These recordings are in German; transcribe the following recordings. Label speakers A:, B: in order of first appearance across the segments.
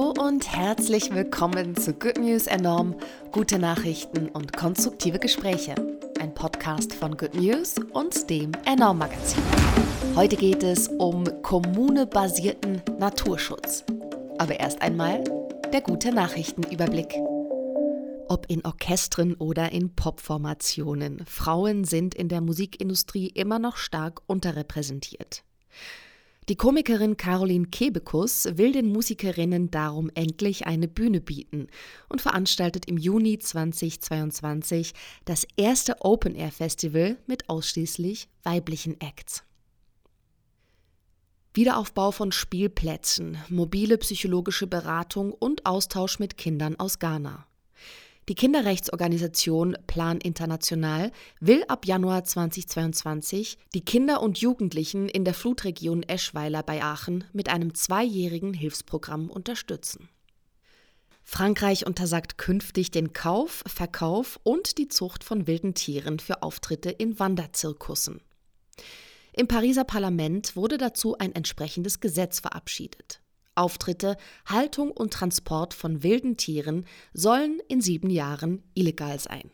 A: Hallo und herzlich willkommen zu Good News Enorm, gute Nachrichten und konstruktive Gespräche. Ein Podcast von Good News und dem Enorm Magazin. Heute geht es um kommunebasierten Naturschutz. Aber erst einmal der gute Nachrichtenüberblick. Ob in Orchestern oder in Popformationen, Frauen sind in der Musikindustrie immer noch stark unterrepräsentiert. Die Komikerin Caroline Kebekus will den Musikerinnen darum endlich eine Bühne bieten und veranstaltet im Juni 2022 das erste Open Air Festival mit ausschließlich weiblichen Acts. Wiederaufbau von Spielplätzen, mobile psychologische Beratung und Austausch mit Kindern aus Ghana. Die Kinderrechtsorganisation Plan International will ab Januar 2022 die Kinder und Jugendlichen in der Flutregion Eschweiler bei Aachen mit einem zweijährigen Hilfsprogramm unterstützen. Frankreich untersagt künftig den Kauf, Verkauf und die Zucht von wilden Tieren für Auftritte in Wanderzirkussen. Im Pariser Parlament wurde dazu ein entsprechendes Gesetz verabschiedet. Auftritte, Haltung und Transport von wilden Tieren sollen in sieben Jahren illegal sein.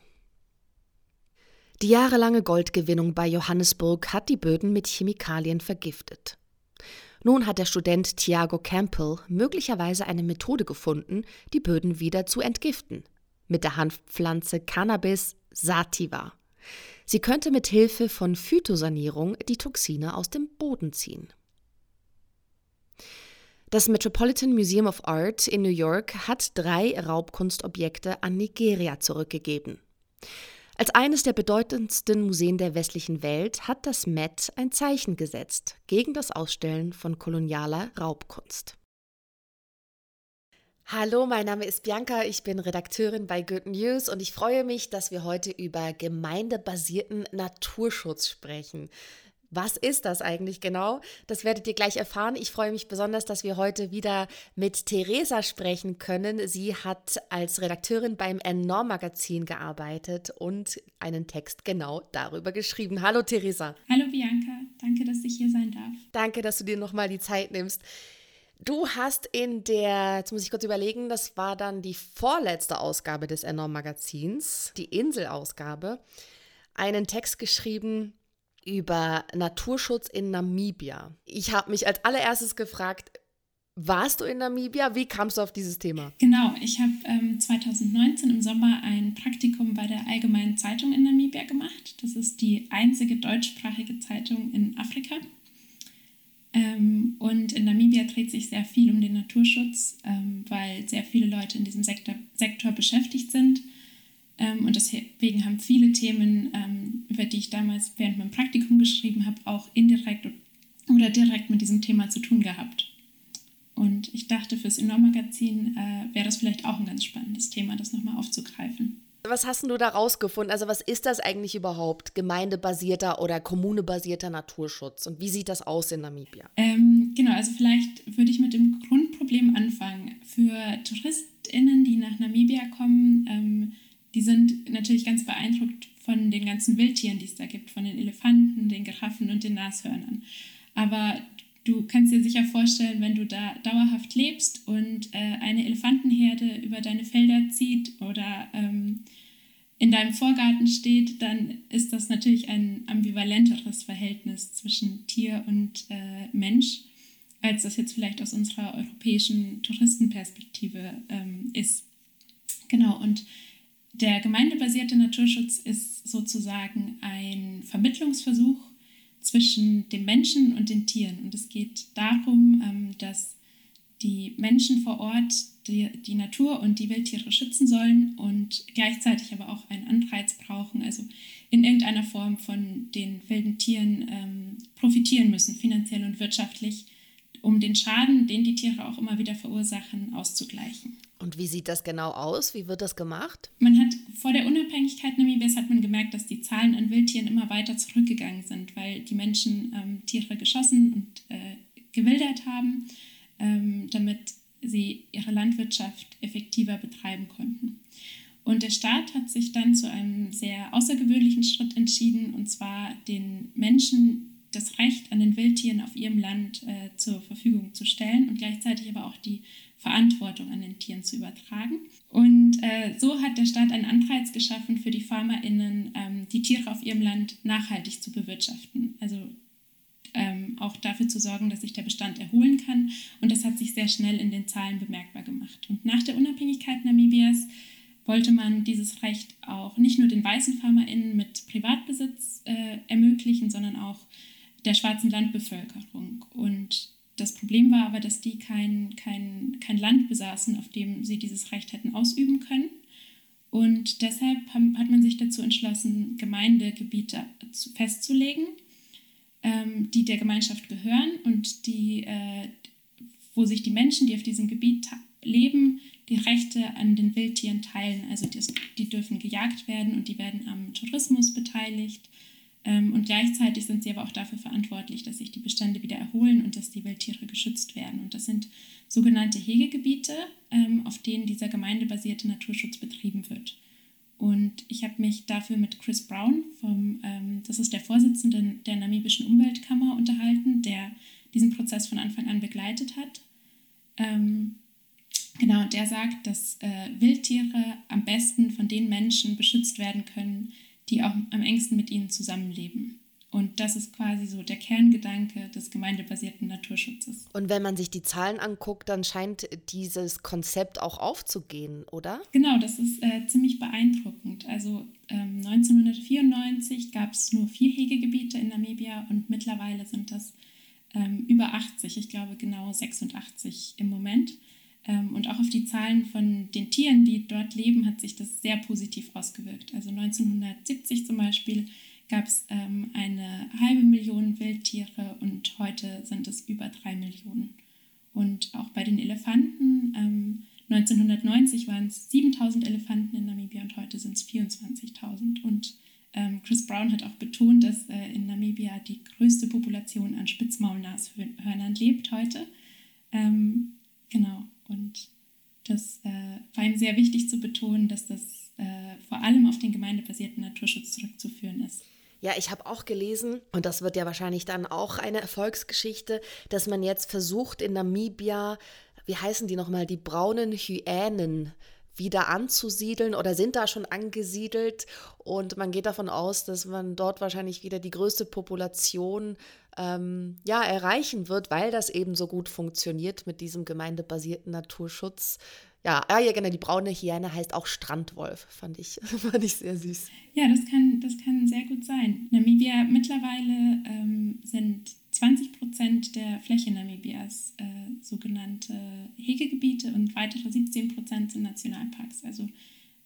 A: Die jahrelange Goldgewinnung bei Johannesburg hat die Böden mit Chemikalien vergiftet. Nun hat der Student Thiago Campbell möglicherweise eine Methode gefunden, die Böden wieder zu entgiften. Mit der Hanfpflanze Cannabis sativa. Sie könnte mit Hilfe von Phytosanierung die Toxine aus dem Boden ziehen. Das Metropolitan Museum of Art in New York hat drei Raubkunstobjekte an Nigeria zurückgegeben. Als eines der bedeutendsten Museen der westlichen Welt hat das Met ein Zeichen gesetzt gegen das Ausstellen von kolonialer Raubkunst. Hallo, mein Name ist Bianca, ich bin Redakteurin bei Good News und ich freue mich, dass wir heute über gemeindebasierten Naturschutz sprechen. Was ist das eigentlich genau? Das werdet ihr gleich erfahren. Ich freue mich besonders, dass wir heute wieder mit Theresa sprechen können. Sie hat als Redakteurin beim Enorm Magazin gearbeitet und einen Text genau darüber geschrieben. Hallo Theresa.
B: Hallo Bianca, danke, dass ich hier sein darf.
A: Danke, dass du dir nochmal die Zeit nimmst. Du hast in der, jetzt muss ich kurz überlegen, das war dann die vorletzte Ausgabe des Enorm Magazins, die Inselausgabe, einen Text geschrieben, über Naturschutz in Namibia. Ich habe mich als allererstes gefragt, warst du in Namibia? Wie kamst du auf dieses Thema?
B: Genau, ich habe ähm, 2019 im Sommer ein Praktikum bei der Allgemeinen Zeitung in Namibia gemacht. Das ist die einzige deutschsprachige Zeitung in Afrika. Ähm, und in Namibia dreht sich sehr viel um den Naturschutz, ähm, weil sehr viele Leute in diesem Sektor, Sektor beschäftigt sind. Ähm, und deswegen haben viele Themen, ähm, über die ich damals während meinem Praktikum geschrieben habe, auch indirekt oder direkt mit diesem Thema zu tun gehabt. Und ich dachte, fürs Enorm-Magazin äh, wäre das vielleicht auch ein ganz spannendes Thema, das nochmal aufzugreifen.
A: Was hast du da rausgefunden? Also was ist das eigentlich überhaupt? Gemeindebasierter oder kommunebasierter Naturschutz? Und wie sieht das aus in Namibia?
B: Ähm, genau, also vielleicht würde ich mit dem Grundproblem anfangen. Für TouristInnen, die nach Namibia kommen, ähm, die sind natürlich ganz beeindruckt von den ganzen Wildtieren, die es da gibt, von den Elefanten, den Giraffen und den Nashörnern. Aber du kannst dir sicher vorstellen, wenn du da dauerhaft lebst und äh, eine Elefantenherde über deine Felder zieht oder ähm, in deinem Vorgarten steht, dann ist das natürlich ein ambivalenteres Verhältnis zwischen Tier und äh, Mensch, als das jetzt vielleicht aus unserer europäischen Touristenperspektive ähm, ist. Genau, und der gemeindebasierte Naturschutz ist sozusagen ein Vermittlungsversuch zwischen dem Menschen und den Tieren. Und es geht darum, ähm, dass die Menschen vor Ort die, die Natur und die Wildtiere schützen sollen und gleichzeitig aber auch einen Anreiz brauchen, also in irgendeiner Form von den wilden Tieren ähm, profitieren müssen, finanziell und wirtschaftlich, um den Schaden, den die Tiere auch immer wieder verursachen, auszugleichen.
A: Und wie sieht das genau aus? Wie wird das gemacht?
B: Man hat vor der Unabhängigkeit Namibias hat man gemerkt, dass die Zahlen an Wildtieren immer weiter zurückgegangen sind, weil die Menschen ähm, Tiere geschossen und äh, gewildert haben, ähm, damit sie ihre Landwirtschaft effektiver betreiben konnten. Und der Staat hat sich dann zu einem sehr außergewöhnlichen Schritt entschieden, und zwar den Menschen das Recht an den Wildtieren auf ihrem Land äh, zur Verfügung zu stellen und gleichzeitig aber auch die Verantwortung an den Tieren zu übertragen. Und äh, so hat der Staat einen Anreiz geschaffen für die FarmerInnen, ähm, die Tiere auf ihrem Land nachhaltig zu bewirtschaften. Also ähm, auch dafür zu sorgen, dass sich der Bestand erholen kann. Und das hat sich sehr schnell in den Zahlen bemerkbar gemacht. Und nach der Unabhängigkeit Namibias wollte man dieses Recht auch nicht nur den weißen FarmerInnen mit Privatbesitz äh, ermöglichen, sondern auch der schwarzen Landbevölkerung. Und das Problem war aber, dass die kein, kein, kein Land besaßen, auf dem sie dieses Recht hätten ausüben können. Und deshalb hat man sich dazu entschlossen, Gemeindegebiete festzulegen, ähm, die der Gemeinschaft gehören und die, äh, wo sich die Menschen, die auf diesem Gebiet leben, die Rechte an den Wildtieren teilen. Also die, die dürfen gejagt werden und die werden am Tourismus beteiligt. Ähm, und gleichzeitig sind sie aber auch dafür verantwortlich, dass sich die Bestände wieder erholen und dass die Wildtiere geschützt werden. Und das sind sogenannte Hegegebiete, ähm, auf denen dieser gemeindebasierte Naturschutz betrieben wird. Und mich dafür mit Chris Brown, vom, ähm, das ist der Vorsitzende der namibischen Umweltkammer, unterhalten, der diesen Prozess von Anfang an begleitet hat. Ähm, genau, der sagt, dass äh, Wildtiere am besten von den Menschen beschützt werden können, die auch am engsten mit ihnen zusammenleben. Und das ist quasi so der Kerngedanke des gemeindebasierten Naturschutzes.
A: Und wenn man sich die Zahlen anguckt, dann scheint dieses Konzept auch aufzugehen, oder?
B: Genau, das ist äh, ziemlich beeindruckend. Also ähm, 1994 gab es nur vier Hegegebiete in Namibia und mittlerweile sind das ähm, über 80, ich glaube genau 86 im Moment. Ähm, und auch auf die Zahlen von den Tieren, die dort leben, hat sich das sehr positiv ausgewirkt. Also 1970 zum Beispiel gab es ähm, eine halbe Million Wildtiere und heute sind es über drei Millionen. Und auch bei den Elefanten, ähm, 1990 waren es 7000 Elefanten in Namibia und heute sind es 24.000. Und ähm, Chris Brown hat auch betont, dass äh, in Namibia die größte Population an Spitzmaulnashörnern lebt heute. Ähm, genau, und das äh, war ihm sehr wichtig zu betonen, dass das äh, vor allem auf den gemeindebasierten Naturschutz.
A: Ja, ich habe auch gelesen, und das wird ja wahrscheinlich dann auch eine Erfolgsgeschichte, dass man jetzt versucht in Namibia, wie heißen die nochmal, die braunen Hyänen wieder anzusiedeln oder sind da schon angesiedelt. Und man geht davon aus, dass man dort wahrscheinlich wieder die größte Population ähm, ja, erreichen wird, weil das eben so gut funktioniert mit diesem gemeindebasierten Naturschutz. Ja, ah, ja, genau, die braune Hyäne heißt auch Strandwolf, fand ich, fand ich sehr süß.
B: Ja, das kann, das kann sehr gut sein. Namibia, mittlerweile ähm, sind 20 Prozent der Fläche Namibias äh, sogenannte Hegegebiete und weitere 17 Prozent sind Nationalparks. Also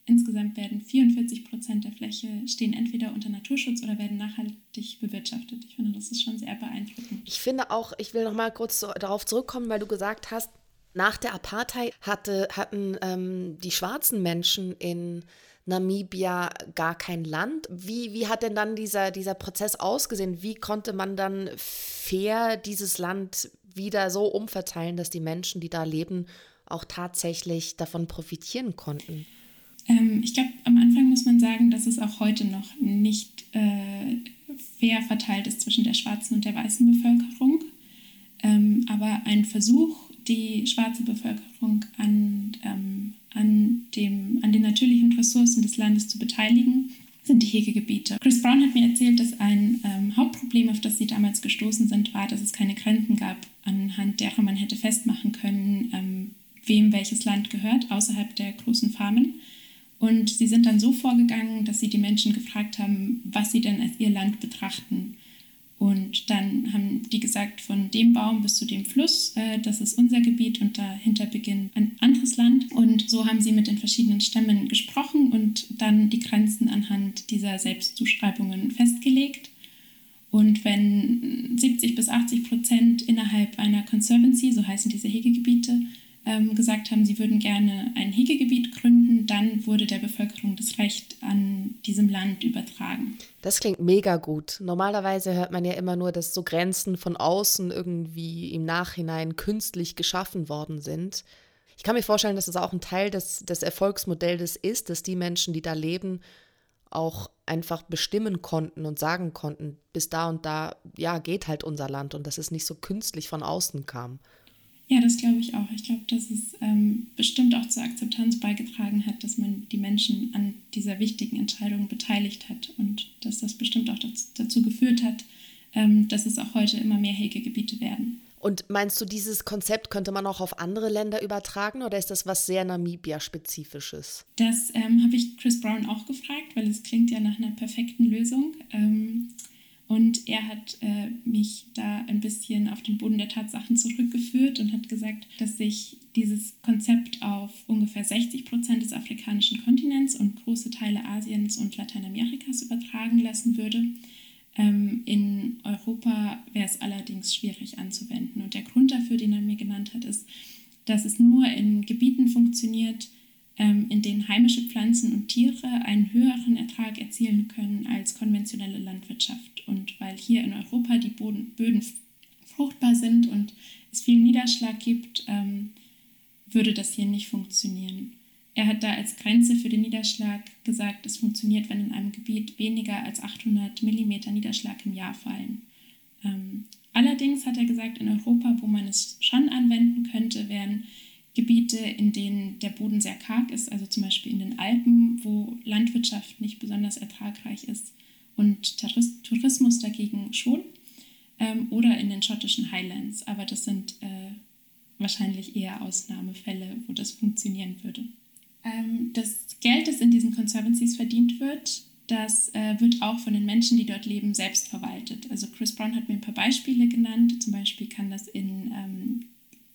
B: insgesamt werden 44 Prozent der Fläche stehen entweder unter Naturschutz oder werden nachhaltig bewirtschaftet. Ich finde, das ist schon sehr beeindruckend.
A: Ich finde auch, ich will noch mal kurz darauf zurückkommen, weil du gesagt hast, nach der Apartheid hatte, hatten ähm, die schwarzen Menschen in Namibia gar kein Land. Wie, wie hat denn dann dieser, dieser Prozess ausgesehen? Wie konnte man dann fair dieses Land wieder so umverteilen, dass die Menschen, die da leben, auch tatsächlich davon profitieren konnten?
B: Ähm, ich glaube, am Anfang muss man sagen, dass es auch heute noch nicht äh, fair verteilt ist zwischen der schwarzen und der weißen Bevölkerung. Ähm, aber ein Versuch, die schwarze Bevölkerung an, ähm, an, dem, an den natürlichen Ressourcen des Landes zu beteiligen, sind die Hegegebiete. Chris Brown hat mir erzählt, dass ein ähm, Hauptproblem, auf das sie damals gestoßen sind, war, dass es keine Grenzen gab, anhand derer man hätte festmachen können, ähm, wem welches Land gehört, außerhalb der großen Farmen. Und sie sind dann so vorgegangen, dass sie die Menschen gefragt haben, was sie denn als ihr Land betrachten. Und dann haben die gesagt, von dem Baum bis zu dem Fluss, äh, das ist unser Gebiet und dahinter beginnt ein anderes Land. Und so haben sie mit den verschiedenen Stämmen gesprochen und dann die Grenzen anhand dieser Selbstzuschreibungen festgelegt. Und wenn 70 bis 80 Prozent innerhalb einer Conservancy, so heißen diese Hegegebiete, ähm, gesagt haben, sie würden gerne ein Hegegebiet gründen, dann wurde der Bevölkerung das Recht an diesem Land übertragen.
A: Das klingt mega gut. Normalerweise hört man ja immer nur, dass so Grenzen von außen irgendwie im Nachhinein künstlich geschaffen worden sind. Ich kann mir vorstellen, dass das auch ein Teil des, des Erfolgsmodells ist, dass die Menschen, die da leben, auch einfach bestimmen konnten und sagen konnten, bis da und da, ja, geht halt unser Land und dass es nicht so künstlich von außen kam.
B: Ja, das glaube ich auch. Ich glaube, dass es ähm, bestimmt auch zur Akzeptanz beigetragen hat, dass man die Menschen an dieser wichtigen Entscheidung beteiligt hat und dass das bestimmt auch dazu geführt hat, ähm, dass es auch heute immer mehr Hegegebiete werden.
A: Und meinst du, dieses Konzept könnte man auch auf andere Länder übertragen oder ist das was sehr Namibia-spezifisches?
B: Das ähm, habe ich Chris Brown auch gefragt, weil es klingt ja nach einer perfekten Lösung. Und er hat äh, mich da ein bisschen auf den Boden der Tatsachen zurückgeführt und hat gesagt, dass sich dieses Konzept auf ungefähr 60 Prozent des afrikanischen Kontinents und große Teile Asiens und Lateinamerikas übertragen lassen würde. Ähm, in Europa wäre es allerdings schwierig anzuwenden. Und der Grund dafür, den er mir genannt hat, ist, dass es nur in Gebieten funktioniert, ähm, in denen heimische Pflanzen und Tiere einen höheren Ertrag erzielen können als konventionelle Landwirtschaft. Und weil hier in Europa die Boden, Böden fruchtbar sind und es viel Niederschlag gibt, ähm, würde das hier nicht funktionieren. Er hat da als Grenze für den Niederschlag gesagt, es funktioniert, wenn in einem Gebiet weniger als 800 mm Niederschlag im Jahr fallen. Ähm, allerdings hat er gesagt, in Europa, wo man es schon anwenden könnte, wären Gebiete, in denen der Boden sehr karg ist, also zum Beispiel in den Alpen, wo Landwirtschaft nicht besonders ertragreich ist und Tourismus dagegen schon, ähm, oder in den schottischen Highlands. Aber das sind äh, wahrscheinlich eher Ausnahmefälle, wo das funktionieren würde. Ähm, das Geld, das in diesen Conservancies verdient wird, das äh, wird auch von den Menschen, die dort leben, selbst verwaltet. Also Chris Brown hat mir ein paar Beispiele genannt. Zum Beispiel kann das in ähm,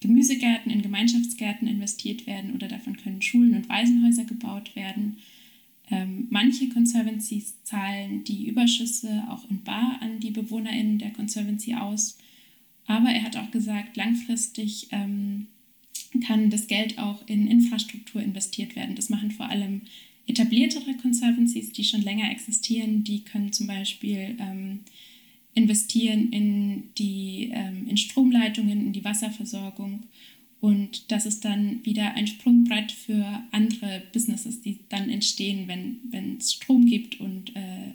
B: Gemüsegärten, in Gemeinschaftsgärten investiert werden oder davon können Schulen und Waisenhäuser gebaut werden. Ähm, manche Conservancies zahlen die Überschüsse auch in Bar an die BewohnerInnen der Conservancy aus. Aber er hat auch gesagt, langfristig ähm, kann das Geld auch in Infrastruktur investiert werden. Das machen vor allem etabliertere Conservancies, die schon länger existieren. Die können zum Beispiel ähm, investieren in, die, ähm, in Stromleitungen, in die Wasserversorgung. Und das ist dann wieder ein Sprungbrett für andere Businesses, die dann entstehen, wenn es Strom gibt und äh,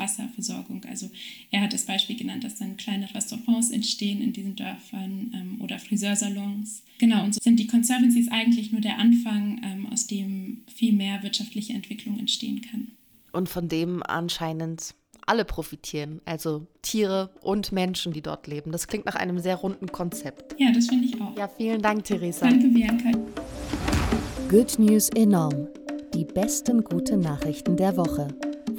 B: Wasserversorgung. Also er hat das Beispiel genannt, dass dann kleine Restaurants entstehen in diesen Dörfern ähm, oder Friseursalons. Genau, und so sind die Conservancies eigentlich nur der Anfang, ähm, aus dem viel mehr wirtschaftliche Entwicklung entstehen kann.
A: Und von dem anscheinend alle profitieren, also Tiere und Menschen, die dort leben. Das klingt nach einem sehr runden Konzept.
B: Ja, das finde ich auch.
A: Ja, vielen Dank, Theresa.
B: Danke, Bianca.
A: Good News enorm. Die besten guten Nachrichten der Woche.